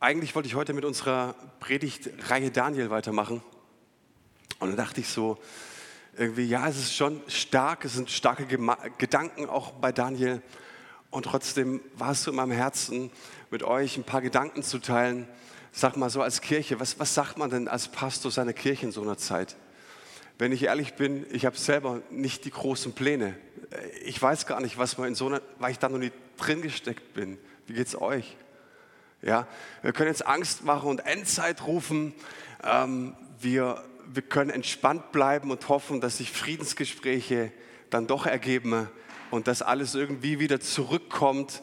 eigentlich wollte ich heute mit unserer Predigtreihe Daniel weitermachen. Und dann dachte ich so, irgendwie, ja, es ist schon stark, es sind starke Gema Gedanken auch bei Daniel. Und trotzdem war es so in meinem Herzen, mit euch ein paar Gedanken zu teilen. Sag mal so als Kirche, was, was sagt man denn als Pastor seiner Kirche in so einer Zeit? Wenn ich ehrlich bin, ich habe selber nicht die großen Pläne. Ich weiß gar nicht, was man in so einer, weil ich da noch nicht drin gesteckt bin. Wie geht es euch? Ja, wir können jetzt Angst machen und Endzeit rufen. Ähm, wir, wir können entspannt bleiben und hoffen, dass sich Friedensgespräche dann doch ergeben und dass alles irgendwie wieder zurückkommt.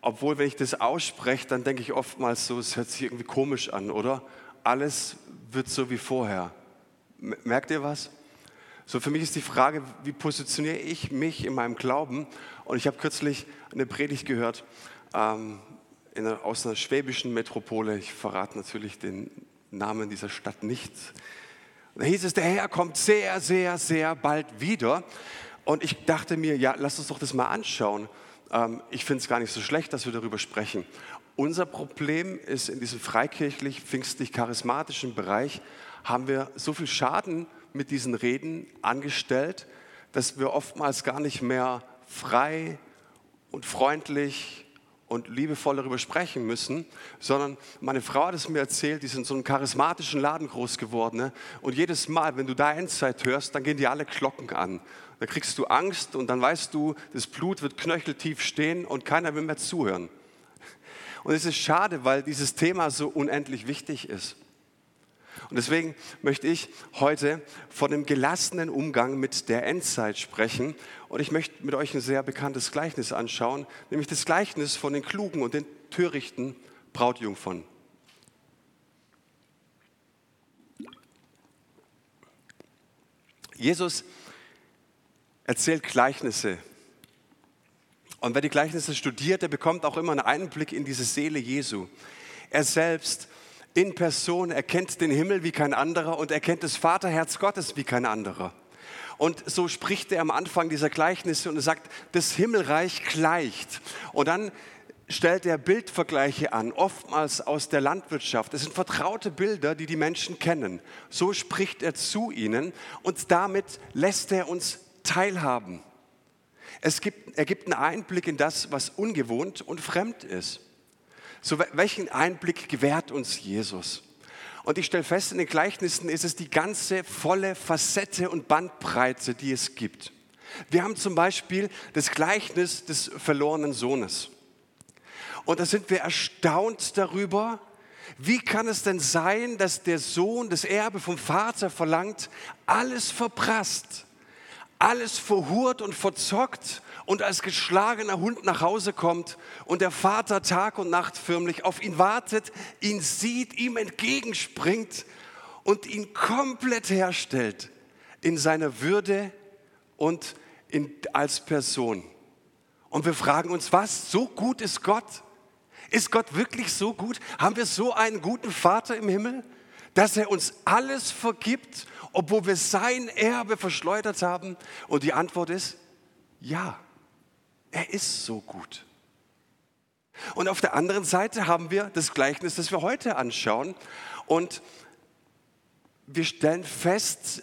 Obwohl, wenn ich das ausspreche, dann denke ich oftmals so, es hört sich irgendwie komisch an, oder? Alles wird so wie vorher. Merkt ihr was? So für mich ist die Frage, wie positioniere ich mich in meinem Glauben? Und ich habe kürzlich eine Predigt gehört ähm, einer, aus einer schwäbischen Metropole. Ich verrate natürlich den Namen dieser Stadt nicht. da hieß es, der Herr kommt sehr, sehr, sehr bald wieder. Und ich dachte mir, ja, lass uns doch das mal anschauen. Ähm, ich finde es gar nicht so schlecht, dass wir darüber sprechen. Unser Problem ist in diesem freikirchlich, pfingstlich charismatischen Bereich, haben wir so viel Schaden mit diesen Reden angestellt, dass wir oftmals gar nicht mehr frei und freundlich und liebevoll darüber sprechen müssen, sondern meine Frau hat es mir erzählt, die sind in so einem charismatischen Laden groß geworden. Ne? Und jedes Mal, wenn du da Endzeit hörst, dann gehen dir alle Glocken an. Da kriegst du Angst und dann weißt du, das Blut wird knöcheltief stehen und keiner will mehr zuhören. Und es ist schade, weil dieses Thema so unendlich wichtig ist. Und deswegen möchte ich heute von dem gelassenen Umgang mit der Endzeit sprechen. Und ich möchte mit euch ein sehr bekanntes Gleichnis anschauen, nämlich das Gleichnis von den klugen und den törichten Brautjungfern. Jesus erzählt Gleichnisse. Und wer die Gleichnisse studiert, der bekommt auch immer einen Einblick in diese Seele Jesu. Er selbst in Person, er kennt den Himmel wie kein anderer und er kennt das Vaterherz Gottes wie kein anderer. Und so spricht er am Anfang dieser Gleichnisse und sagt, das Himmelreich gleicht. Und dann stellt er Bildvergleiche an, oftmals aus der Landwirtschaft. Es sind vertraute Bilder, die die Menschen kennen. So spricht er zu ihnen und damit lässt er uns teilhaben. Es gibt, er gibt einen Einblick in das, was ungewohnt und fremd ist. So, welchen Einblick gewährt uns Jesus? Und ich stelle fest, in den Gleichnissen ist es die ganze volle Facette und Bandbreite, die es gibt. Wir haben zum Beispiel das Gleichnis des verlorenen Sohnes. Und da sind wir erstaunt darüber, wie kann es denn sein, dass der Sohn das Erbe vom Vater verlangt, alles verprasst, alles verhurt und verzockt und als geschlagener Hund nach Hause kommt und der Vater Tag und Nacht förmlich auf ihn wartet, ihn sieht, ihm entgegenspringt und ihn komplett herstellt in seiner Würde und in, als Person. Und wir fragen uns, was? So gut ist Gott? Ist Gott wirklich so gut? Haben wir so einen guten Vater im Himmel, dass er uns alles vergibt, obwohl wir sein Erbe verschleudert haben? Und die Antwort ist ja. Er ist so gut. Und auf der anderen Seite haben wir das Gleichnis, das wir heute anschauen. Und wir stellen fest,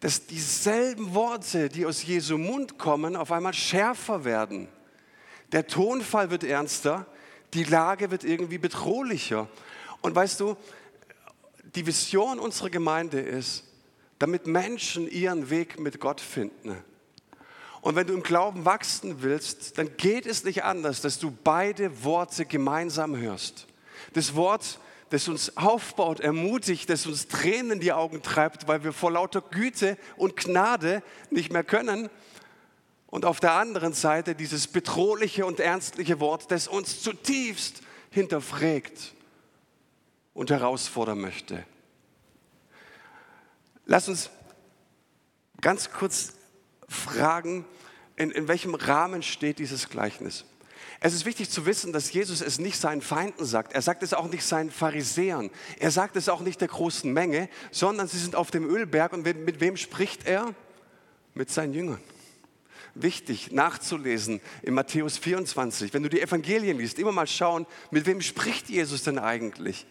dass dieselben Worte, die aus Jesu Mund kommen, auf einmal schärfer werden. Der Tonfall wird ernster, die Lage wird irgendwie bedrohlicher. Und weißt du, die Vision unserer Gemeinde ist, damit Menschen ihren Weg mit Gott finden, und wenn du im Glauben wachsen willst, dann geht es nicht anders, dass du beide Worte gemeinsam hörst. Das Wort, das uns aufbaut, ermutigt, das uns Tränen in die Augen treibt, weil wir vor lauter Güte und Gnade nicht mehr können. Und auf der anderen Seite dieses bedrohliche und ernstliche Wort, das uns zutiefst hinterfragt und herausfordern möchte. Lass uns ganz kurz fragen, in, in welchem Rahmen steht dieses Gleichnis. Es ist wichtig zu wissen, dass Jesus es nicht seinen Feinden sagt. Er sagt es auch nicht seinen Pharisäern. Er sagt es auch nicht der großen Menge, sondern sie sind auf dem Ölberg und mit wem spricht er? Mit seinen Jüngern. wichtig nachzulesen in Matthäus 24. Wenn du die Evangelien liest, immer mal schauen, mit wem spricht Jesus denn eigentlich?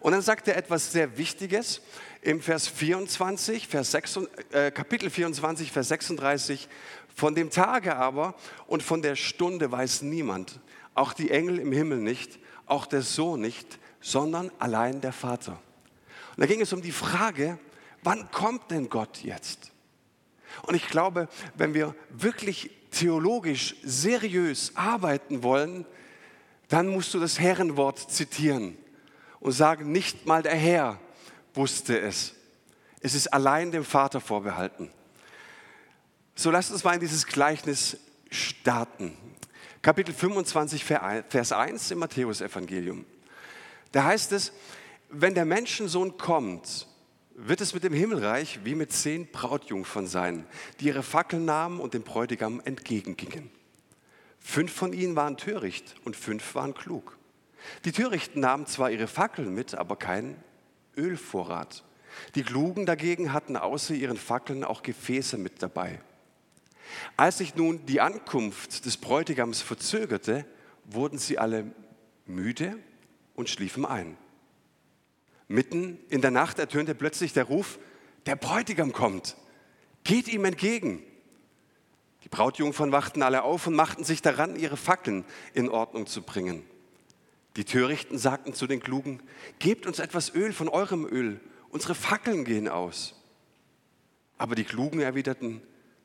Und dann sagt er etwas sehr Wichtiges im Vers 24, Vers 6, äh, Kapitel 24, Vers 36. Von dem Tage aber und von der Stunde weiß niemand, auch die Engel im Himmel nicht, auch der Sohn nicht, sondern allein der Vater. Und da ging es um die Frage, wann kommt denn Gott jetzt? Und ich glaube, wenn wir wirklich theologisch seriös arbeiten wollen, dann musst du das Herrenwort zitieren und sagen, nicht mal der Herr wusste es. Es ist allein dem Vater vorbehalten. So lasst uns mal in dieses Gleichnis starten. Kapitel 25, Vers 1 im Matthäusevangelium. Da heißt es, wenn der Menschensohn kommt, wird es mit dem Himmelreich wie mit zehn Brautjungfern sein, die ihre Fackeln nahmen und dem Bräutigam entgegengingen. Fünf von ihnen waren töricht und fünf waren klug. Die Törichten nahmen zwar ihre Fackeln mit, aber keinen Ölvorrat. Die Klugen dagegen hatten außer ihren Fackeln auch Gefäße mit dabei. Als sich nun die Ankunft des Bräutigams verzögerte, wurden sie alle müde und schliefen ein. Mitten in der Nacht ertönte plötzlich der Ruf, der Bräutigam kommt, geht ihm entgegen. Die Brautjungfern wachten alle auf und machten sich daran, ihre Fackeln in Ordnung zu bringen. Die Törichten sagten zu den Klugen, gebt uns etwas Öl von eurem Öl, unsere Fackeln gehen aus. Aber die Klugen erwiderten,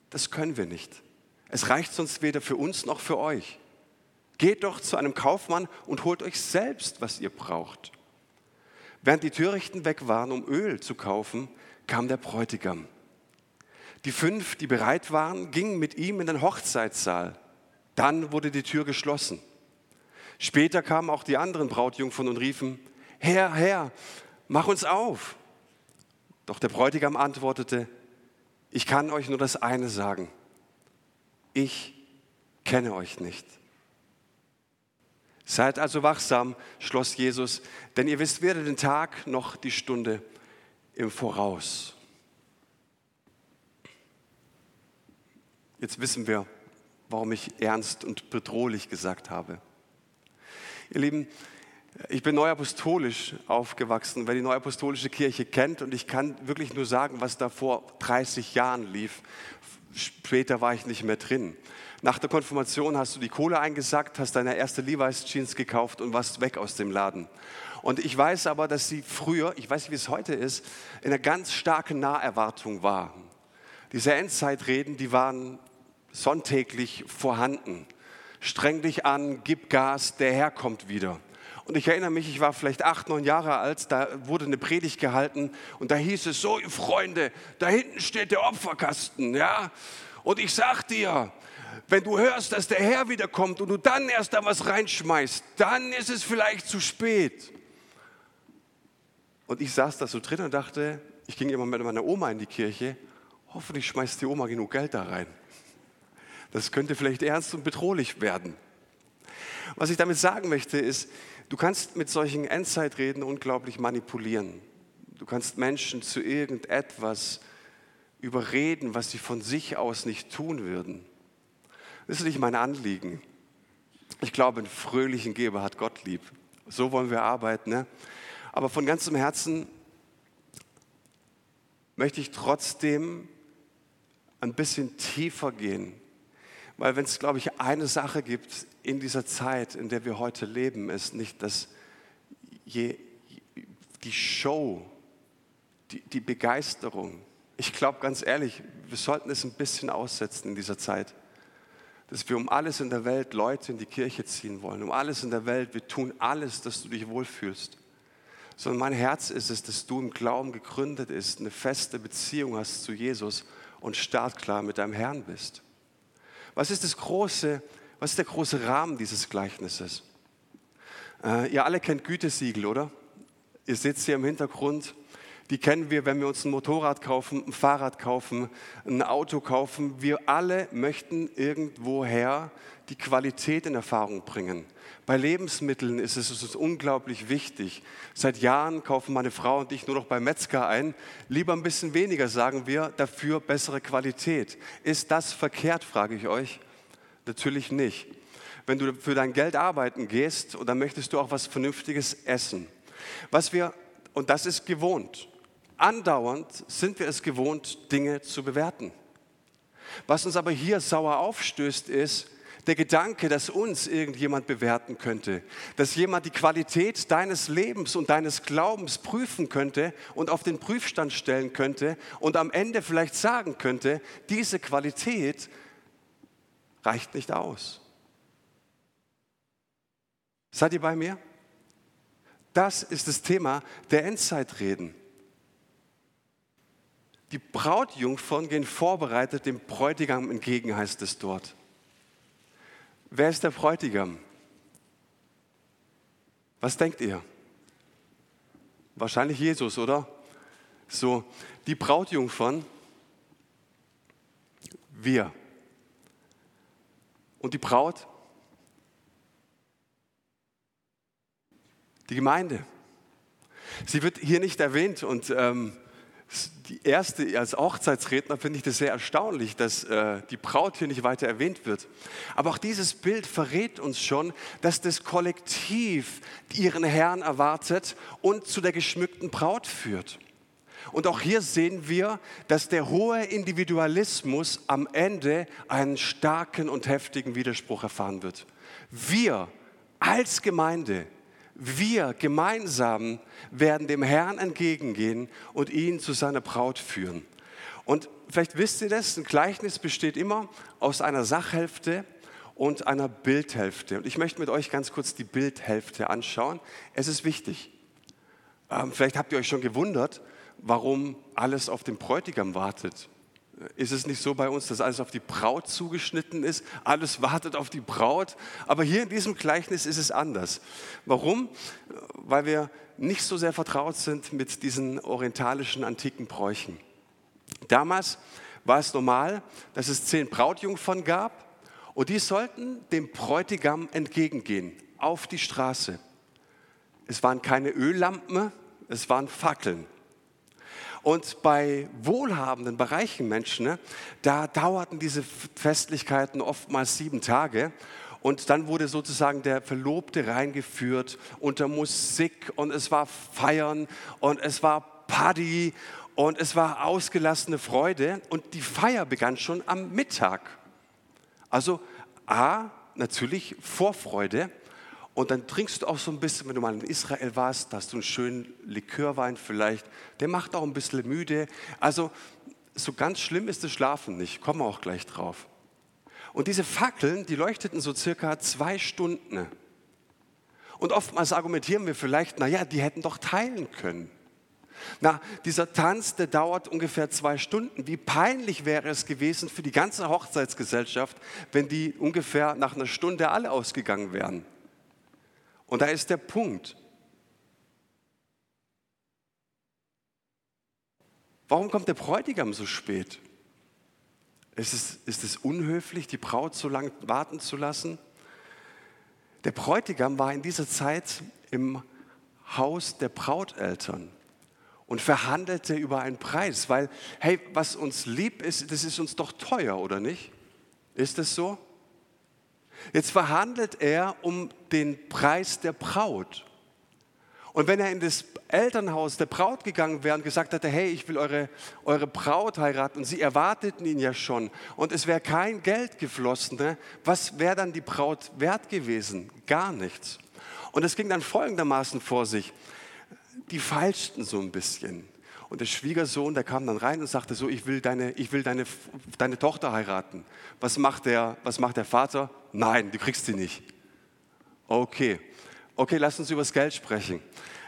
das können wir nicht. Es reicht sonst weder für uns noch für euch. Geht doch zu einem Kaufmann und holt euch selbst, was ihr braucht. Während die Törichten weg waren, um Öl zu kaufen, kam der Bräutigam. Die fünf, die bereit waren, gingen mit ihm in den Hochzeitssaal. Dann wurde die Tür geschlossen. Später kamen auch die anderen Brautjungfern und riefen, Herr, Herr, mach uns auf. Doch der Bräutigam antwortete, ich kann euch nur das eine sagen, ich kenne euch nicht. Seid also wachsam, schloss Jesus, denn ihr wisst weder den Tag noch die Stunde im Voraus. Jetzt wissen wir, warum ich ernst und bedrohlich gesagt habe. Ihr Lieben, ich bin neuapostolisch aufgewachsen, wer die neuapostolische Kirche kennt und ich kann wirklich nur sagen, was da vor 30 Jahren lief. Später war ich nicht mehr drin. Nach der Konfirmation hast du die Kohle eingesackt, hast deine erste Levi's Jeans gekauft und warst weg aus dem Laden. Und ich weiß aber, dass sie früher, ich weiß nicht, wie es heute ist, in einer ganz starken Naherwartung war. Diese Endzeitreden, die waren sonntäglich vorhanden streng dich an, gib Gas, der Herr kommt wieder. Und ich erinnere mich, ich war vielleicht acht, neun Jahre alt, da wurde eine Predigt gehalten und da hieß es so, Freunde, da hinten steht der Opferkasten, ja. Und ich sag dir, wenn du hörst, dass der Herr wiederkommt und du dann erst da was reinschmeißt, dann ist es vielleicht zu spät. Und ich saß da so drin und dachte, ich ging immer mit meiner Oma in die Kirche, hoffentlich schmeißt die Oma genug Geld da rein. Das könnte vielleicht ernst und bedrohlich werden. Was ich damit sagen möchte, ist, du kannst mit solchen Endzeitreden unglaublich manipulieren. Du kannst Menschen zu irgendetwas überreden, was sie von sich aus nicht tun würden. Das ist nicht mein Anliegen. Ich glaube, einen fröhlichen Geber hat Gott lieb. So wollen wir arbeiten. Ne? Aber von ganzem Herzen möchte ich trotzdem ein bisschen tiefer gehen weil wenn es, glaube ich, eine Sache gibt in dieser Zeit, in der wir heute leben, ist nicht, dass je, die Show, die, die Begeisterung, ich glaube ganz ehrlich, wir sollten es ein bisschen aussetzen in dieser Zeit, dass wir um alles in der Welt Leute in die Kirche ziehen wollen, um alles in der Welt, wir tun alles, dass du dich wohlfühlst. Sondern mein Herz ist es, dass du im Glauben gegründet ist, eine feste Beziehung hast zu Jesus und startklar mit deinem Herrn bist. Was ist das große, was ist der große Rahmen dieses Gleichnisses? Äh, ihr alle kennt Gütesiegel, oder? Ihr seht hier im Hintergrund Die kennen wir, wenn wir uns ein Motorrad kaufen, ein Fahrrad kaufen, ein Auto kaufen. Wir alle möchten irgendwoher die Qualität in Erfahrung bringen. Bei Lebensmitteln ist es uns unglaublich wichtig. Seit Jahren kaufen meine Frau und ich nur noch bei Metzger ein. Lieber ein bisschen weniger, sagen wir, dafür bessere Qualität. Ist das verkehrt, frage ich euch? Natürlich nicht. Wenn du für dein Geld arbeiten gehst, dann möchtest du auch was Vernünftiges essen. Was wir, und das ist gewohnt, andauernd sind wir es gewohnt, Dinge zu bewerten. Was uns aber hier sauer aufstößt, ist, der Gedanke, dass uns irgendjemand bewerten könnte, dass jemand die Qualität deines Lebens und deines Glaubens prüfen könnte und auf den Prüfstand stellen könnte und am Ende vielleicht sagen könnte, diese Qualität reicht nicht aus. Seid ihr bei mir? Das ist das Thema der Endzeitreden. Die Brautjungfern gehen vorbereitet dem Bräutigam entgegen, heißt es dort. Wer ist der Bräutigam? Was denkt ihr? Wahrscheinlich Jesus, oder? So, die Brautjungfern, wir. Und die Braut, die Gemeinde. Sie wird hier nicht erwähnt und ähm, die erste, als Hochzeitsredner finde ich das sehr erstaunlich, dass äh, die Braut hier nicht weiter erwähnt wird. Aber auch dieses Bild verrät uns schon, dass das Kollektiv ihren Herrn erwartet und zu der geschmückten Braut führt. Und auch hier sehen wir, dass der hohe Individualismus am Ende einen starken und heftigen Widerspruch erfahren wird. Wir als Gemeinde wir gemeinsam werden dem Herrn entgegengehen und ihn zu seiner Braut führen. Und vielleicht wisst ihr das, ein Gleichnis besteht immer aus einer Sachhälfte und einer Bildhälfte. Und ich möchte mit euch ganz kurz die Bildhälfte anschauen. Es ist wichtig. Ähm, vielleicht habt ihr euch schon gewundert, warum alles auf den Bräutigam wartet. Ist es nicht so bei uns, dass alles auf die Braut zugeschnitten ist? Alles wartet auf die Braut. Aber hier in diesem Gleichnis ist es anders. Warum? Weil wir nicht so sehr vertraut sind mit diesen orientalischen antiken Bräuchen. Damals war es normal, dass es zehn Brautjungfern gab und die sollten dem Bräutigam entgegengehen auf die Straße. Es waren keine Öllampen, es waren Fackeln. Und bei wohlhabenden, bei reichen Menschen, ne, da dauerten diese Festlichkeiten oftmals sieben Tage. Und dann wurde sozusagen der Verlobte reingeführt unter Musik und es war Feiern und es war Party und es war ausgelassene Freude und die Feier begann schon am Mittag. Also A, natürlich Vorfreude und dann trinkst du auch so ein bisschen, wenn du mal in Israel warst, da hast du einen schönen Likörwein vielleicht. Der macht auch ein bisschen müde. Also so ganz schlimm ist das Schlafen nicht. Kommen wir auch gleich drauf. Und diese Fackeln, die leuchteten so circa zwei Stunden. Und oftmals argumentieren wir vielleicht, naja, die hätten doch teilen können. Na, dieser Tanz, der dauert ungefähr zwei Stunden. Wie peinlich wäre es gewesen für die ganze Hochzeitsgesellschaft, wenn die ungefähr nach einer Stunde alle ausgegangen wären. Und da ist der Punkt. Warum kommt der Bräutigam so spät? Ist es, ist es unhöflich, die Braut so lange warten zu lassen? Der Bräutigam war in dieser Zeit im Haus der Brauteltern und verhandelte über einen Preis, weil, hey, was uns lieb ist, das ist uns doch teuer, oder nicht? Ist es so? Jetzt verhandelt er um den Preis der Braut. Und wenn er in das Elternhaus der Braut gegangen wäre und gesagt hätte, hey, ich will eure, eure Braut heiraten, und sie erwarteten ihn ja schon, und es wäre kein Geld geflossen, ne? was wäre dann die Braut wert gewesen? Gar nichts. Und es ging dann folgendermaßen vor sich. Die feilschten so ein bisschen. Und der Schwiegersohn, der kam dann rein und sagte so, ich will deine, ich will deine, deine Tochter heiraten. Was macht, der, was macht der Vater? Nein, du kriegst sie nicht. Okay, okay, lass uns über das Geld sprechen.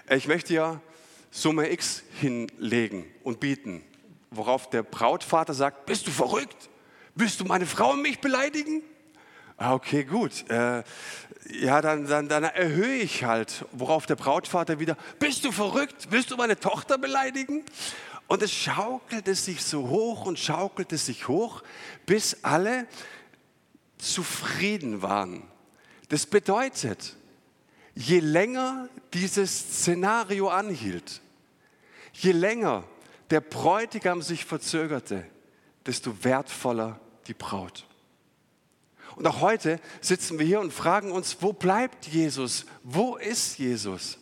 Ich möchte ja Summe X hinlegen und bieten, worauf der Brautvater sagt, bist du verrückt? Willst du meine Frau und mich beleidigen? Ah, okay, gut. Äh, ja, dann, dann, dann erhöhe ich halt, worauf der Brautvater wieder, bist du verrückt? Willst du meine Tochter beleidigen? Und es schaukelte sich so hoch und schaukelte sich hoch, bis alle zufrieden waren. Das bedeutet, je länger dieses Szenario anhielt, je länger der Bräutigam sich verzögerte, desto wertvoller die Braut. Und auch heute sitzen wir hier und fragen uns, wo bleibt Jesus? Wo ist Jesus?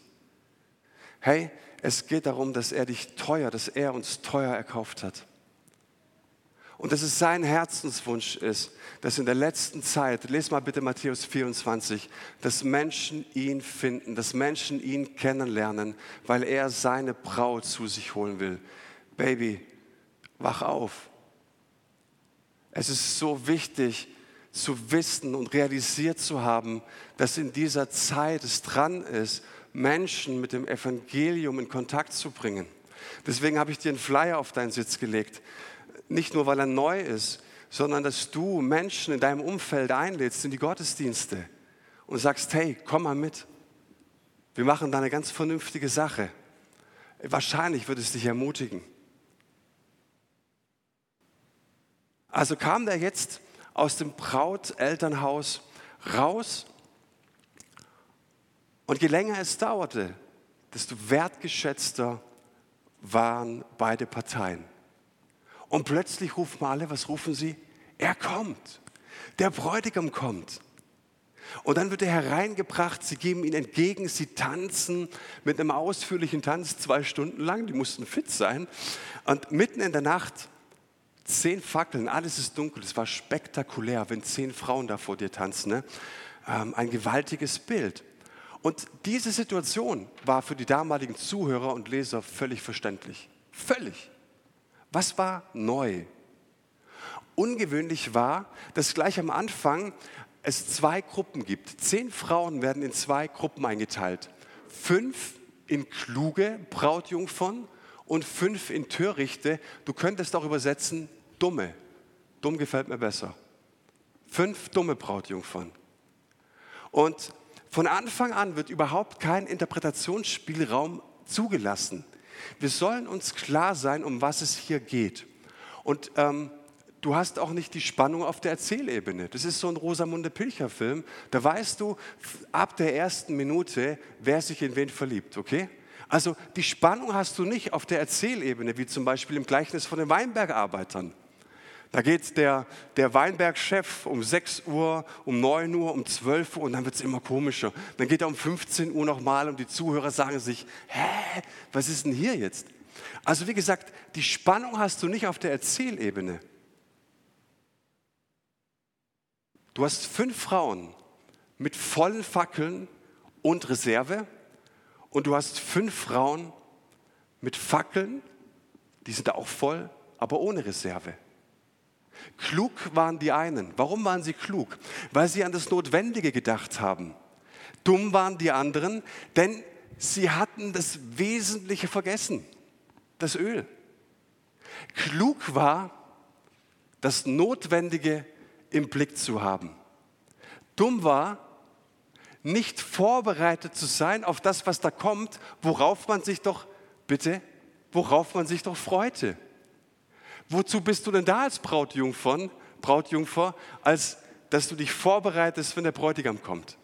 Hey, es geht darum, dass er dich teuer, dass er uns teuer erkauft hat. Und dass es sein Herzenswunsch ist, dass in der letzten Zeit, lese mal bitte Matthäus 24, dass Menschen ihn finden, dass Menschen ihn kennenlernen, weil er seine Braut zu sich holen will. Baby, wach auf. Es ist so wichtig zu wissen und realisiert zu haben, dass in dieser Zeit es dran ist, Menschen mit dem Evangelium in Kontakt zu bringen. Deswegen habe ich dir einen Flyer auf deinen Sitz gelegt nicht nur, weil er neu ist, sondern dass du Menschen in deinem Umfeld einlädst in die Gottesdienste und sagst, hey, komm mal mit. Wir machen da eine ganz vernünftige Sache. Wahrscheinlich wird es dich ermutigen. Also kam der jetzt aus dem Brautelternhaus raus und je länger es dauerte, desto wertgeschätzter waren beide Parteien. Und plötzlich rufen alle, was rufen sie? Er kommt. Der Bräutigam kommt. Und dann wird er hereingebracht, sie geben ihn entgegen, sie tanzen mit einem ausführlichen Tanz zwei Stunden lang, die mussten fit sein. Und mitten in der Nacht zehn Fackeln, alles ist dunkel, es war spektakulär, wenn zehn Frauen da vor dir tanzen. Ne? Ähm, ein gewaltiges Bild. Und diese Situation war für die damaligen Zuhörer und Leser völlig verständlich. Völlig. Was war neu? Ungewöhnlich war, dass gleich am Anfang es zwei Gruppen gibt. Zehn Frauen werden in zwei Gruppen eingeteilt. Fünf in kluge Brautjungfern und fünf in törichte. Du könntest auch übersetzen, dumme. Dumm gefällt mir besser. Fünf dumme Brautjungfern. Und von Anfang an wird überhaupt kein Interpretationsspielraum zugelassen. Wir sollen uns klar sein, um was es hier geht. Und ähm, du hast auch nicht die Spannung auf der Erzählebene. Das ist so ein Rosamunde Pilcher-Film. Da weißt du ab der ersten Minute, wer sich in wen verliebt, okay? Also die Spannung hast du nicht auf der Erzählebene, wie zum Beispiel im Gleichnis von den Weinbergarbeitern. Da geht der, der Weinbergchef um 6 Uhr, um 9 Uhr, um 12 Uhr und dann wird es immer komischer. Dann geht er um 15 Uhr nochmal und die Zuhörer sagen sich, hä, was ist denn hier jetzt? Also wie gesagt, die Spannung hast du nicht auf der Erzählebene. Du hast fünf Frauen mit vollen Fackeln und Reserve und du hast fünf Frauen mit Fackeln, die sind auch voll, aber ohne Reserve. Klug waren die einen. Warum waren sie klug? Weil sie an das Notwendige gedacht haben. Dumm waren die anderen, denn sie hatten das Wesentliche vergessen, das Öl. Klug war, das Notwendige im Blick zu haben. Dumm war, nicht vorbereitet zu sein auf das, was da kommt, worauf man sich doch, bitte, worauf man sich doch freute. Wozu bist du denn da als Brautjungfer, Brautjungfer, als dass du dich vorbereitest, wenn der Bräutigam kommt?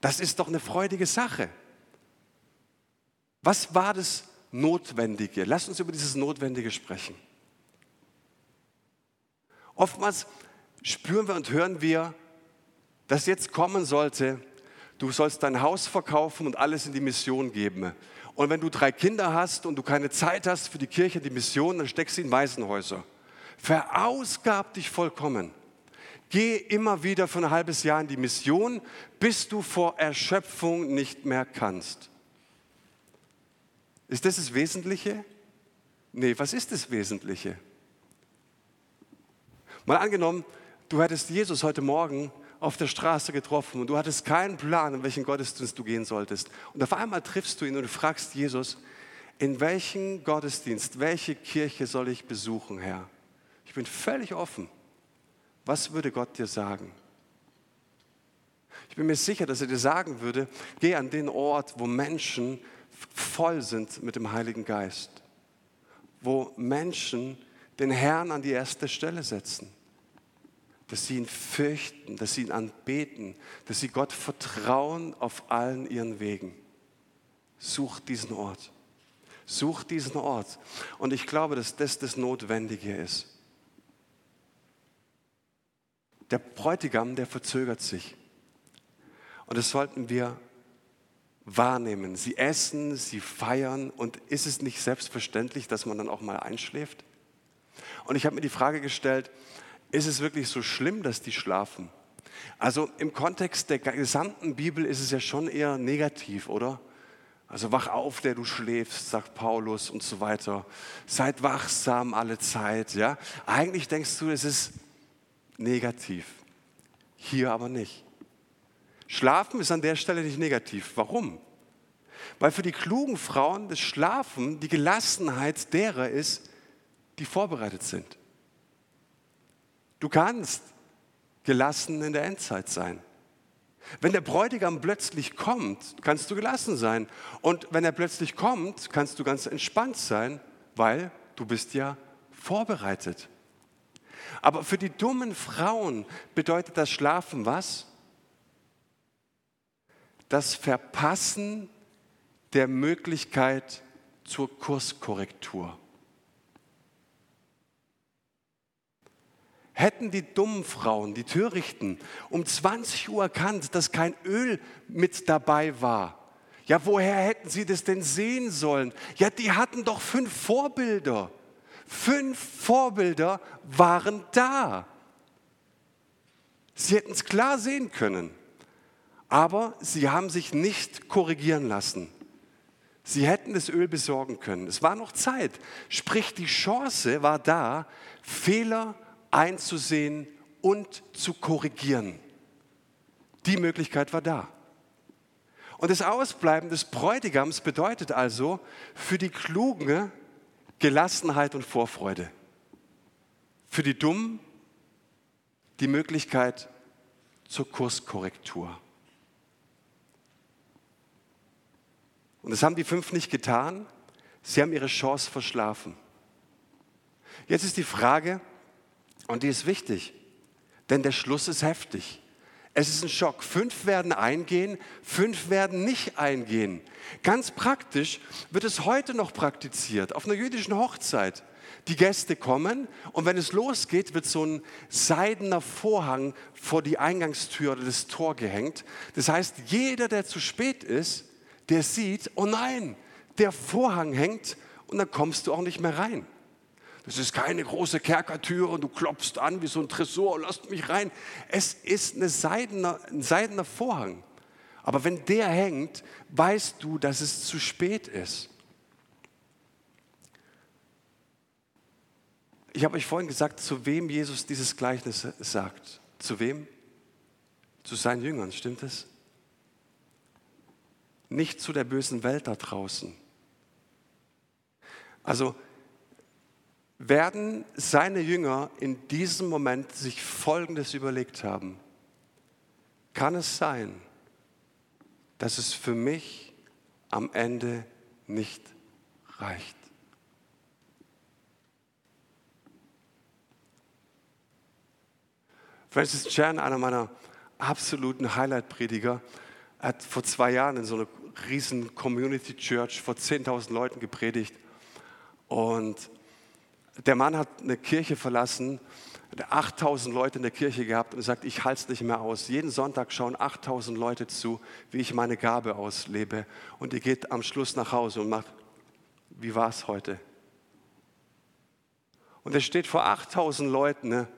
Das ist doch eine freudige Sache. Was war das Notwendige? Lass uns über dieses Notwendige sprechen. Oftmals spüren wir und hören wir, dass jetzt kommen sollte, du sollst dein Haus verkaufen und alles in die Mission geben. Und wenn du drei Kinder hast und du keine Zeit hast für die Kirche, die Mission, dann steckst du in Waisenhäuser. Verausgab dich vollkommen. Geh immer wieder für ein halbes Jahr in die Mission, bis du vor Erschöpfung nicht mehr kannst. Ist das das Wesentliche? Nee, was ist das Wesentliche? Mal angenommen, du hättest Jesus heute Morgen auf der Straße getroffen und du hattest keinen Plan, in welchen Gottesdienst du gehen solltest. Und auf einmal triffst du ihn und du fragst Jesus, in welchen Gottesdienst, welche Kirche soll ich besuchen, Herr? Ich bin völlig offen. Was würde Gott dir sagen? Ich bin mir sicher, dass er dir sagen würde, geh an den Ort, wo Menschen voll sind mit dem Heiligen Geist, wo Menschen den Herrn an die erste Stelle setzen, dass sie ihn fürchten, dass sie ihn anbeten, dass sie Gott vertrauen auf allen ihren Wegen. Such diesen Ort. Such diesen Ort. Und ich glaube, dass das das Notwendige ist. Der Bräutigam, der verzögert sich. Und das sollten wir wahrnehmen. Sie essen, sie feiern und ist es nicht selbstverständlich, dass man dann auch mal einschläft? Und ich habe mir die Frage gestellt, ist es wirklich so schlimm, dass die schlafen? Also im Kontext der gesamten Bibel ist es ja schon eher negativ, oder? Also wach auf, der du schläfst, sagt Paulus und so weiter. Seid wachsam alle Zeit, ja? Eigentlich denkst du, es ist negativ. Hier aber nicht. Schlafen ist an der Stelle nicht negativ. Warum? Weil für die klugen Frauen das Schlafen die Gelassenheit derer ist, die vorbereitet sind. Du kannst gelassen in der Endzeit sein. Wenn der Bräutigam plötzlich kommt, kannst du gelassen sein. Und wenn er plötzlich kommt, kannst du ganz entspannt sein, weil du bist ja vorbereitet. Aber für die dummen Frauen bedeutet das Schlafen was? Das Verpassen der Möglichkeit zur Kurskorrektur. Hätten die dummen Frauen, die Törichten, um 20 Uhr erkannt, dass kein Öl mit dabei war, ja, woher hätten sie das denn sehen sollen? Ja, die hatten doch fünf Vorbilder. Fünf Vorbilder waren da. Sie hätten es klar sehen können, aber sie haben sich nicht korrigieren lassen. Sie hätten das Öl besorgen können. Es war noch Zeit. Sprich, die Chance war da, Fehler einzusehen und zu korrigieren. Die Möglichkeit war da. Und das Ausbleiben des Bräutigams bedeutet also für die Klugen Gelassenheit und Vorfreude. Für die Dummen die Möglichkeit zur Kurskorrektur. Und das haben die fünf nicht getan. Sie haben ihre Chance verschlafen. Jetzt ist die Frage, und die ist wichtig, denn der Schluss ist heftig. Es ist ein Schock. Fünf werden eingehen, fünf werden nicht eingehen. Ganz praktisch wird es heute noch praktiziert, auf einer jüdischen Hochzeit. Die Gäste kommen und wenn es losgeht, wird so ein seidener Vorhang vor die Eingangstür oder das Tor gehängt. Das heißt, jeder, der zu spät ist, der sieht, oh nein, der Vorhang hängt und dann kommst du auch nicht mehr rein. Das ist keine große Kerkertüre und du klopfst an wie so ein Tresor, lasst mich rein. Es ist eine seidener, ein seidener Vorhang. Aber wenn der hängt, weißt du, dass es zu spät ist. Ich habe euch vorhin gesagt, zu wem Jesus dieses Gleichnis sagt. Zu wem? Zu seinen Jüngern, stimmt es? Nicht zu der bösen Welt da draußen. Also werden seine Jünger in diesem Moment sich Folgendes überlegt haben. Kann es sein, dass es für mich am Ende nicht reicht? Francis Chan, einer meiner absoluten Highlight-Prediger, hat vor zwei Jahren in so einer riesen Community Church vor 10.000 Leuten gepredigt. Und der Mann hat eine Kirche verlassen, hat 8000 Leute in der Kirche gehabt und sagt, ich halte es nicht mehr aus. Jeden Sonntag schauen 8000 Leute zu, wie ich meine Gabe auslebe. Und ihr geht am Schluss nach Hause und macht, wie war es heute? Und er steht vor 8000 Leuten ne,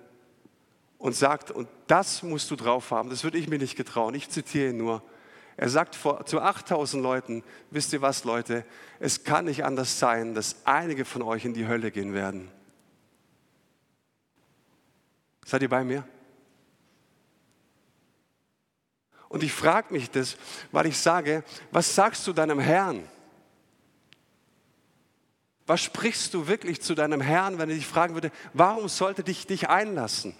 und sagt, und das musst du drauf haben, das würde ich mir nicht getrauen. Ich zitiere ihn nur. Er sagt vor, zu 8000 Leuten, wisst ihr was, Leute, es kann nicht anders sein, dass einige von euch in die Hölle gehen werden. Seid ihr bei mir? Und ich frage mich das, weil ich sage, was sagst du deinem Herrn? Was sprichst du wirklich zu deinem Herrn, wenn er dich fragen würde, warum sollte dich dich einlassen?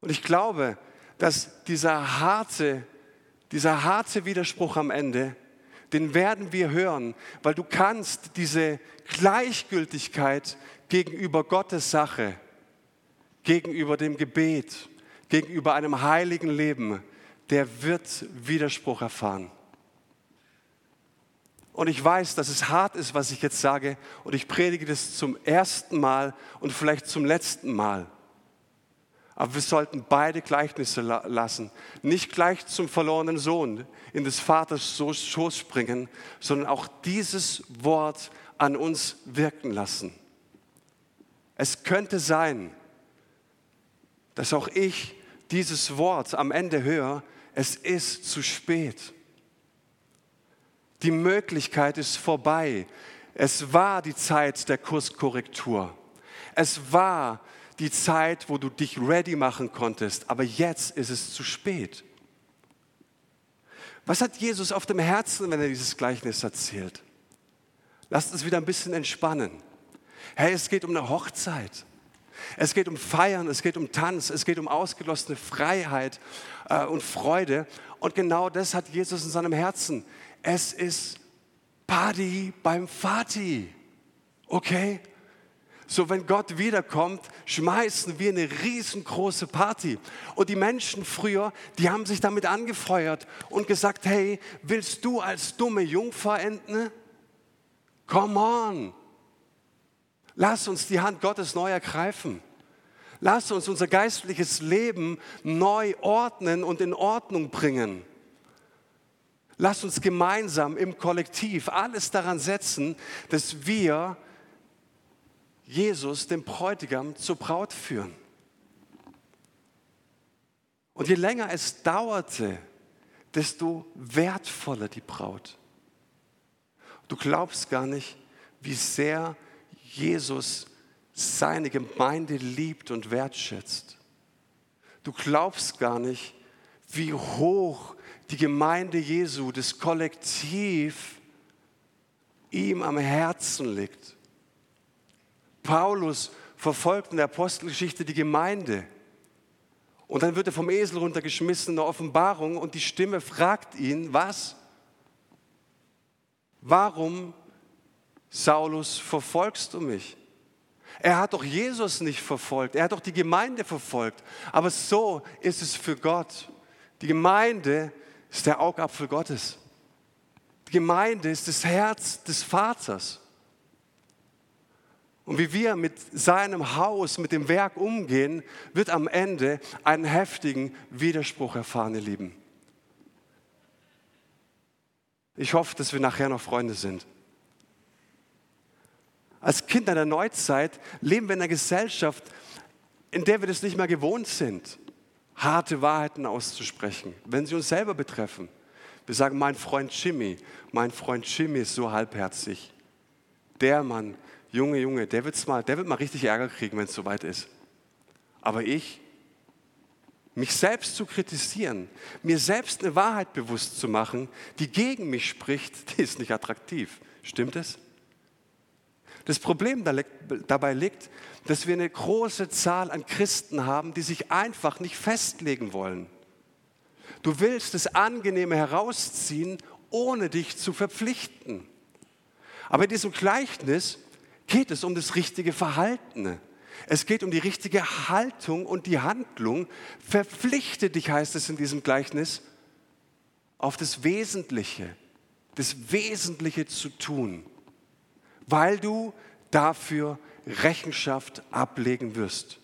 Und ich glaube, dass dieser harte, dieser harte Widerspruch am Ende, den werden wir hören, weil du kannst diese Gleichgültigkeit gegenüber Gottes Sache, gegenüber dem Gebet, gegenüber einem heiligen Leben, der wird Widerspruch erfahren. Und ich weiß, dass es hart ist, was ich jetzt sage. Und ich predige das zum ersten Mal und vielleicht zum letzten Mal. Aber wir sollten beide Gleichnisse lassen. Nicht gleich zum verlorenen Sohn in des Vaters Schoß springen, sondern auch dieses Wort an uns wirken lassen. Es könnte sein, dass auch ich dieses Wort am Ende höre, es ist zu spät. Die Möglichkeit ist vorbei. Es war die Zeit der Kurskorrektur. Es war die Zeit, wo du dich ready machen konntest, aber jetzt ist es zu spät. Was hat Jesus auf dem Herzen, wenn er dieses Gleichnis erzählt? Lasst uns wieder ein bisschen entspannen. Hey, es geht um eine Hochzeit. Es geht um Feiern, es geht um Tanz, es geht um ausgelossene Freiheit äh, und Freude. Und genau das hat Jesus in seinem Herzen. Es ist Party beim Vati. Okay? So, wenn Gott wiederkommt, schmeißen wir eine riesengroße Party. Und die Menschen früher, die haben sich damit angefeuert und gesagt, hey, willst du als dumme Jungfer enden? Come on. Lass uns die Hand Gottes neu ergreifen. Lass uns unser geistliches Leben neu ordnen und in Ordnung bringen. Lass uns gemeinsam im Kollektiv alles daran setzen, dass wir Jesus, den Bräutigam, zur Braut führen. Und je länger es dauerte, desto wertvoller die Braut. Du glaubst gar nicht, wie sehr Jesus seine Gemeinde liebt und wertschätzt. Du glaubst gar nicht, wie hoch die Gemeinde Jesu, das Kollektiv, ihm am Herzen liegt. Paulus verfolgt in der Apostelgeschichte die Gemeinde. Und dann wird er vom Esel runtergeschmissen in der Offenbarung und die Stimme fragt ihn, was? Warum, Saulus, verfolgst du mich? Er hat doch Jesus nicht verfolgt, er hat doch die Gemeinde verfolgt. Aber so ist es für Gott. Die Gemeinde ist der Augapfel Gottes. Die Gemeinde ist das Herz des Vaters. Und wie wir mit seinem Haus, mit dem Werk umgehen, wird am Ende einen heftigen Widerspruch erfahren, ihr Lieben. Ich hoffe, dass wir nachher noch Freunde sind. Als Kinder der Neuzeit leben wir in einer Gesellschaft, in der wir das nicht mehr gewohnt sind harte Wahrheiten auszusprechen, wenn sie uns selber betreffen. Wir sagen, mein Freund Jimmy, mein Freund Jimmy ist so halbherzig. Der Mann, Junge, Junge, der, wird's mal, der wird mal richtig Ärger kriegen, wenn es soweit ist. Aber ich, mich selbst zu kritisieren, mir selbst eine Wahrheit bewusst zu machen, die gegen mich spricht, die ist nicht attraktiv. Stimmt es? Das Problem dabei liegt, dass wir eine große Zahl an Christen haben, die sich einfach nicht festlegen wollen. Du willst das Angenehme herausziehen, ohne dich zu verpflichten. Aber in diesem Gleichnis geht es um das richtige Verhalten. Es geht um die richtige Haltung und die Handlung. Verpflichte dich, heißt es in diesem Gleichnis, auf das Wesentliche, das Wesentliche zu tun weil du dafür Rechenschaft ablegen wirst.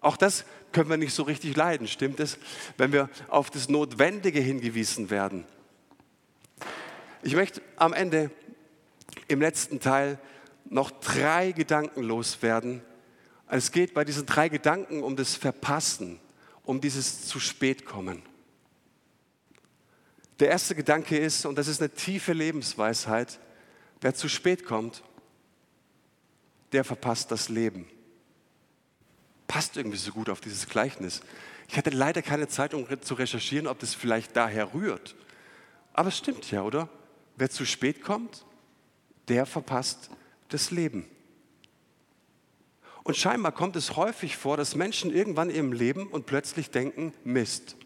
Auch das können wir nicht so richtig leiden, stimmt es, wenn wir auf das Notwendige hingewiesen werden. Ich möchte am Ende im letzten Teil noch drei Gedanken loswerden. Es geht bei diesen drei Gedanken um das Verpassen, um dieses zu spät kommen. Der erste Gedanke ist, und das ist eine tiefe Lebensweisheit, wer zu spät kommt, der verpasst das Leben. Passt irgendwie so gut auf dieses Gleichnis. Ich hatte leider keine Zeit, um zu recherchieren, ob das vielleicht daher rührt. Aber es stimmt ja, oder? Wer zu spät kommt, der verpasst das Leben. Und scheinbar kommt es häufig vor, dass Menschen irgendwann im Leben und plötzlich denken, Mist,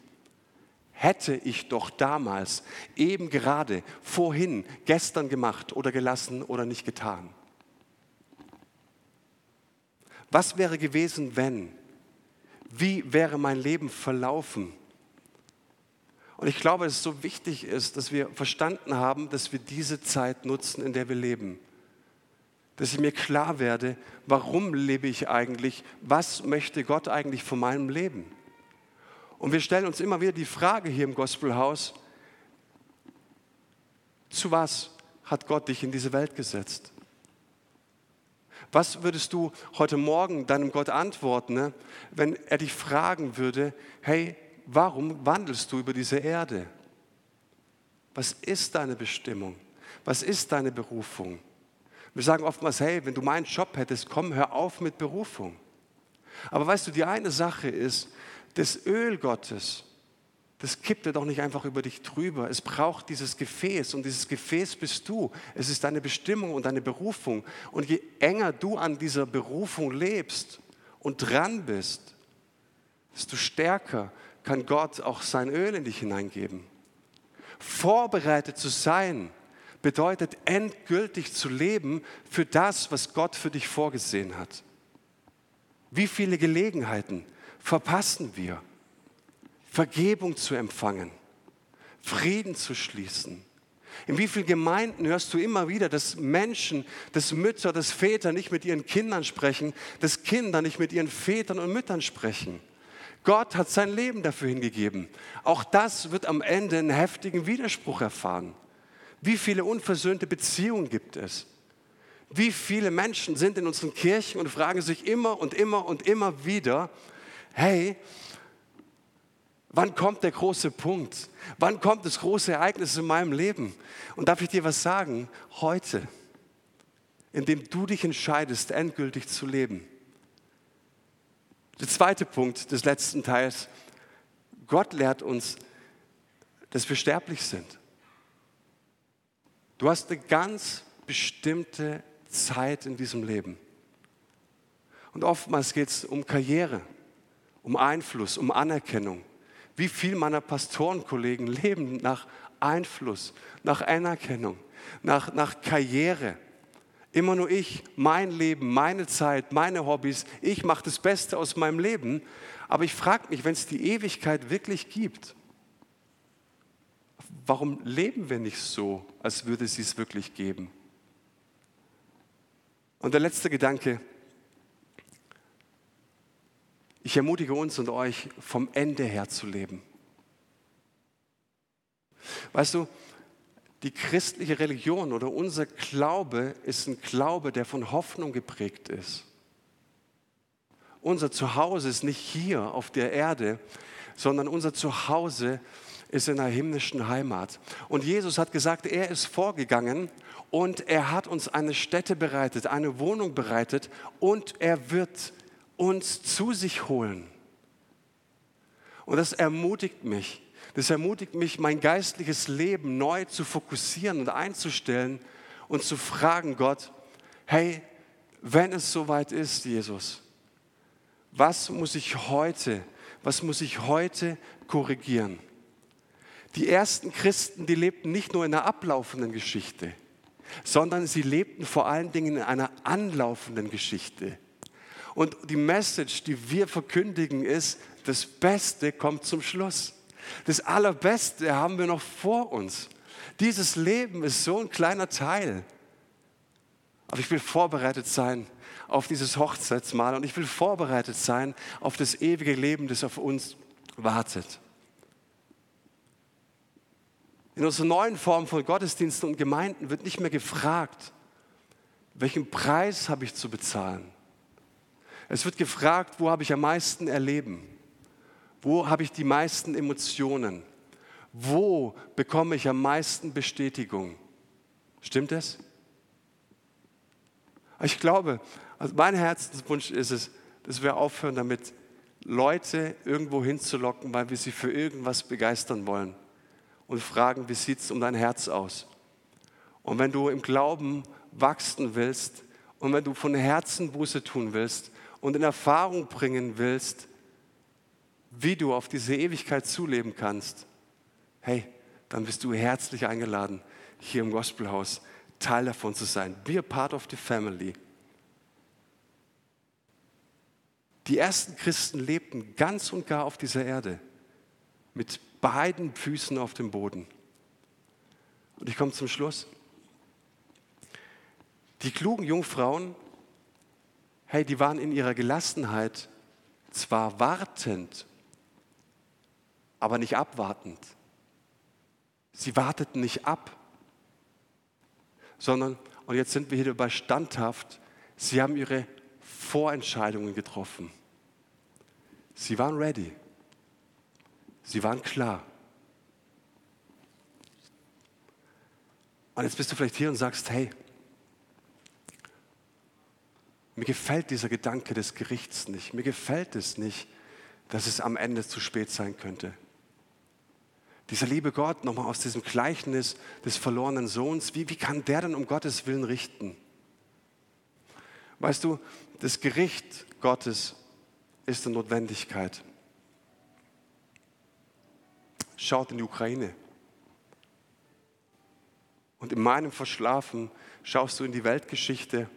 hätte ich doch damals eben gerade vorhin, gestern gemacht oder gelassen oder nicht getan? Was wäre gewesen, wenn? Wie wäre mein Leben verlaufen? Und ich glaube, dass es so wichtig ist, dass wir verstanden haben, dass wir diese Zeit nutzen, in der wir leben. Dass ich mir klar werde, warum lebe ich eigentlich? Was möchte Gott eigentlich von meinem Leben? Und wir stellen uns immer wieder die Frage hier im Gospelhaus, zu was hat Gott dich in diese Welt gesetzt? Was würdest du heute Morgen deinem Gott antworten, ne, wenn er dich fragen würde, hey, warum wandelst du über diese Erde? Was ist deine Bestimmung? Was ist deine Berufung? Wir sagen oftmals, hey, wenn du meinen Job hättest, komm, hör auf mit Berufung. Aber weißt du, die eine Sache ist, das Öl Gottes, das kippt er doch nicht einfach über dich drüber. Es braucht dieses Gefäß und dieses Gefäß bist du. Es ist deine Bestimmung und deine Berufung. Und je enger du an dieser Berufung lebst und dran bist, desto stärker kann Gott auch sein Öl in dich hineingeben. Vorbereitet zu sein bedeutet endgültig zu leben für das, was Gott für dich vorgesehen hat. Wie viele Gelegenheiten verpassen wir? Vergebung zu empfangen, Frieden zu schließen. In wie vielen Gemeinden hörst du immer wieder, dass Menschen, dass Mütter, dass Väter nicht mit ihren Kindern sprechen, dass Kinder nicht mit ihren Vätern und Müttern sprechen? Gott hat sein Leben dafür hingegeben. Auch das wird am Ende einen heftigen Widerspruch erfahren. Wie viele unversöhnte Beziehungen gibt es? Wie viele Menschen sind in unseren Kirchen und fragen sich immer und immer und immer wieder, hey, Wann kommt der große Punkt? Wann kommt das große Ereignis in meinem Leben? Und darf ich dir was sagen? Heute, indem du dich entscheidest, endgültig zu leben. Der zweite Punkt des letzten Teils. Gott lehrt uns, dass wir sterblich sind. Du hast eine ganz bestimmte Zeit in diesem Leben. Und oftmals geht es um Karriere, um Einfluss, um Anerkennung. Wie viele meiner Pastorenkollegen leben nach Einfluss, nach Anerkennung, nach, nach Karriere. Immer nur ich, mein Leben, meine Zeit, meine Hobbys. Ich mache das Beste aus meinem Leben. Aber ich frage mich, wenn es die Ewigkeit wirklich gibt, warum leben wir nicht so, als würde es es wirklich geben? Und der letzte Gedanke, ich ermutige uns und euch, vom Ende her zu leben. Weißt du, die christliche Religion oder unser Glaube ist ein Glaube, der von Hoffnung geprägt ist. Unser Zuhause ist nicht hier auf der Erde, sondern unser Zuhause ist in der himmlischen Heimat. Und Jesus hat gesagt, er ist vorgegangen und er hat uns eine Stätte bereitet, eine Wohnung bereitet und er wird uns zu sich holen. Und das ermutigt mich. Das ermutigt mich, mein geistliches Leben neu zu fokussieren und einzustellen und zu fragen, Gott, hey, wenn es soweit ist, Jesus, was muss ich heute, was muss ich heute korrigieren? Die ersten Christen, die lebten nicht nur in einer ablaufenden Geschichte, sondern sie lebten vor allen Dingen in einer anlaufenden Geschichte. Und die Message, die wir verkündigen, ist, das Beste kommt zum Schluss. Das Allerbeste haben wir noch vor uns. Dieses Leben ist so ein kleiner Teil. Aber ich will vorbereitet sein auf dieses Hochzeitsmahl und ich will vorbereitet sein auf das ewige Leben, das auf uns wartet. In unserer neuen Form von Gottesdiensten und Gemeinden wird nicht mehr gefragt, welchen Preis habe ich zu bezahlen, es wird gefragt, wo habe ich am meisten erleben? Wo habe ich die meisten Emotionen? Wo bekomme ich am meisten Bestätigung? Stimmt es? Ich glaube, also mein Herzenswunsch ist es, dass wir aufhören damit, Leute irgendwo hinzulocken, weil wir sie für irgendwas begeistern wollen und fragen, wie sieht es um dein Herz aus? Und wenn du im Glauben wachsen willst und wenn du von Herzen Buße tun willst, und in Erfahrung bringen willst, wie du auf diese Ewigkeit zuleben kannst, hey, dann bist du herzlich eingeladen, hier im Gospelhaus Teil davon zu sein. Be a part of the family. Die ersten Christen lebten ganz und gar auf dieser Erde mit beiden Füßen auf dem Boden. Und ich komme zum Schluss. Die klugen Jungfrauen, hey, die waren in ihrer Gelassenheit zwar wartend, aber nicht abwartend. Sie warteten nicht ab, sondern, und jetzt sind wir hier bei standhaft, sie haben ihre Vorentscheidungen getroffen. Sie waren ready. Sie waren klar. Und jetzt bist du vielleicht hier und sagst, hey, mir gefällt dieser Gedanke des Gerichts nicht. Mir gefällt es nicht, dass es am Ende zu spät sein könnte. Dieser liebe Gott, nochmal aus diesem Gleichnis des verlorenen Sohns, wie, wie kann der denn um Gottes Willen richten? Weißt du, das Gericht Gottes ist eine Notwendigkeit. Schaut in die Ukraine. Und in meinem Verschlafen schaust du in die Weltgeschichte.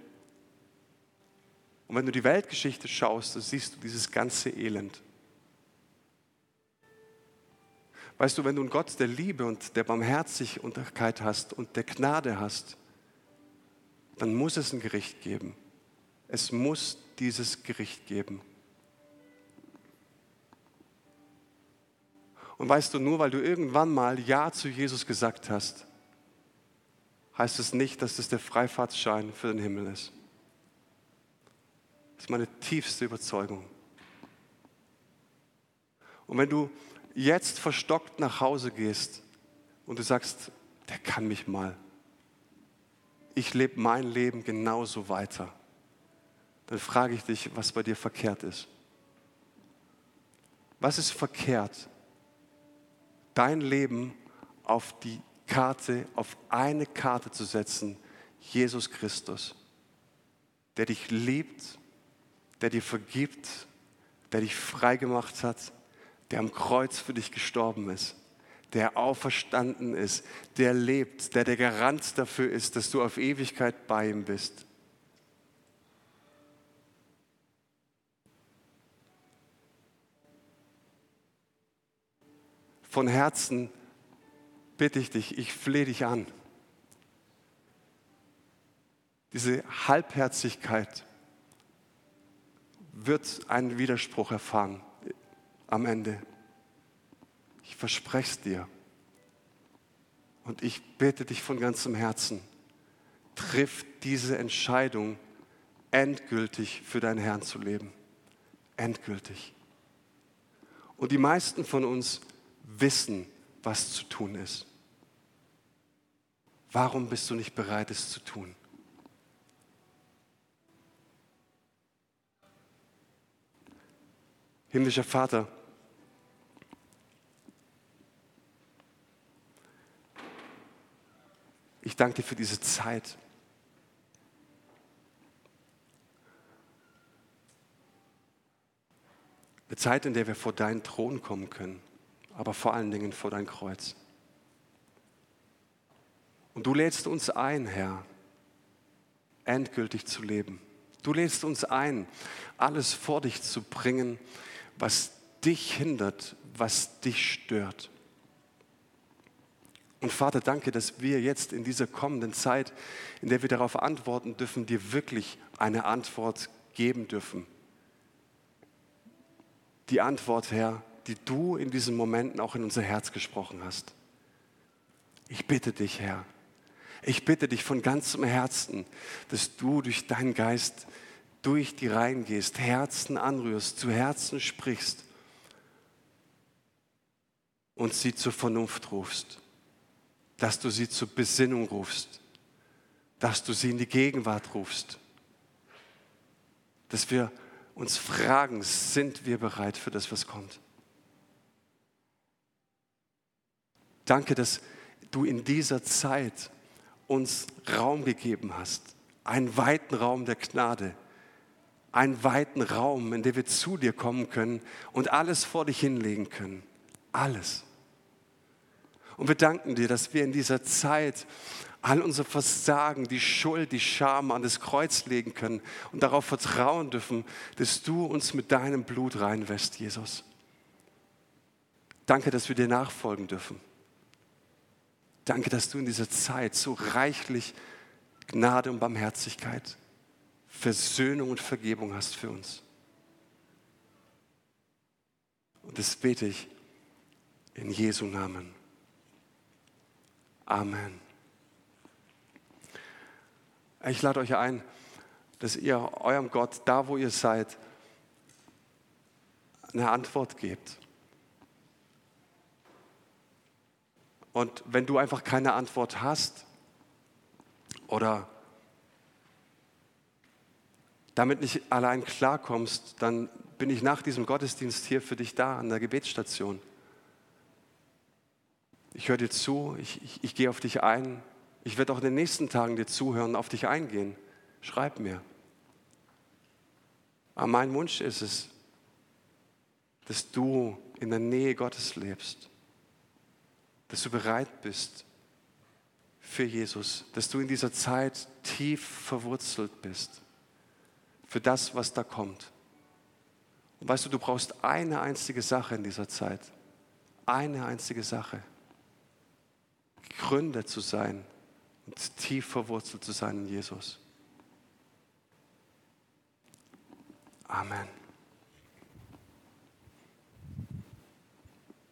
Und wenn du die Weltgeschichte schaust, dann siehst du dieses ganze Elend. Weißt du, wenn du einen Gott der Liebe und der Barmherzigkeit hast und der Gnade hast, dann muss es ein Gericht geben. Es muss dieses Gericht geben. Und weißt du, nur weil du irgendwann mal Ja zu Jesus gesagt hast, heißt es nicht, dass das der Freifahrtsschein für den Himmel ist. Das ist meine tiefste Überzeugung. Und wenn du jetzt verstockt nach Hause gehst und du sagst, der kann mich mal, ich lebe mein Leben genauso weiter, dann frage ich dich, was bei dir verkehrt ist. Was ist verkehrt, dein Leben auf die Karte, auf eine Karte zu setzen, Jesus Christus, der dich liebt, der dir vergibt, der dich frei gemacht hat, der am Kreuz für dich gestorben ist, der auferstanden ist, der lebt, der der Garant dafür ist, dass du auf Ewigkeit bei ihm bist. Von Herzen bitte ich dich, ich flehe dich an. Diese Halbherzigkeit wird einen Widerspruch erfahren am Ende. Ich verspreche es dir. Und ich bitte dich von ganzem Herzen, triff diese Entscheidung, endgültig für deinen Herrn zu leben. Endgültig. Und die meisten von uns wissen, was zu tun ist. Warum bist du nicht bereit, es zu tun? Himmlischer Vater, ich danke dir für diese Zeit. Eine Zeit, in der wir vor deinen Thron kommen können, aber vor allen Dingen vor dein Kreuz. Und du lädst uns ein, Herr, endgültig zu leben. Du lädst uns ein, alles vor dich zu bringen, was dich hindert, was dich stört. Und Vater, danke, dass wir jetzt in dieser kommenden Zeit, in der wir darauf antworten dürfen, dir wirklich eine Antwort geben dürfen. Die Antwort, Herr, die du in diesen Momenten auch in unser Herz gesprochen hast. Ich bitte dich, Herr, ich bitte dich von ganzem Herzen, dass du durch deinen Geist durch die Reihen gehst, Herzen anrührst, zu Herzen sprichst und sie zur Vernunft rufst, dass du sie zur Besinnung rufst, dass du sie in die Gegenwart rufst, dass wir uns fragen, sind wir bereit für das, was kommt? Danke, dass du in dieser Zeit uns Raum gegeben hast, einen weiten Raum der Gnade, einen weiten Raum, in dem wir zu dir kommen können und alles vor dich hinlegen können. Alles. Und wir danken dir, dass wir in dieser Zeit all unser Versagen, die Schuld, die Scham an das Kreuz legen können und darauf vertrauen dürfen, dass du uns mit deinem Blut reinwässt, Jesus. Danke, dass wir dir nachfolgen dürfen. Danke, dass du in dieser Zeit so reichlich Gnade und Barmherzigkeit, Versöhnung und Vergebung hast für uns. Und das bete ich in Jesu Namen. Amen. Ich lade euch ein, dass ihr eurem Gott, da wo ihr seid, eine Antwort gebt. Und wenn du einfach keine Antwort hast oder damit nicht allein klarkommst, dann bin ich nach diesem Gottesdienst hier für dich da an der Gebetsstation. Ich höre dir zu, ich, ich, ich gehe auf dich ein. Ich werde auch in den nächsten Tagen dir zuhören, auf dich eingehen. Schreib mir. Aber mein Wunsch ist es, dass du in der Nähe Gottes lebst, dass du bereit bist für Jesus, dass du in dieser Zeit tief verwurzelt bist für das, was da kommt. Und weißt du, du brauchst eine einzige Sache in dieser Zeit. Eine einzige Sache gegründet zu sein und tief verwurzelt zu sein in Jesus. Amen.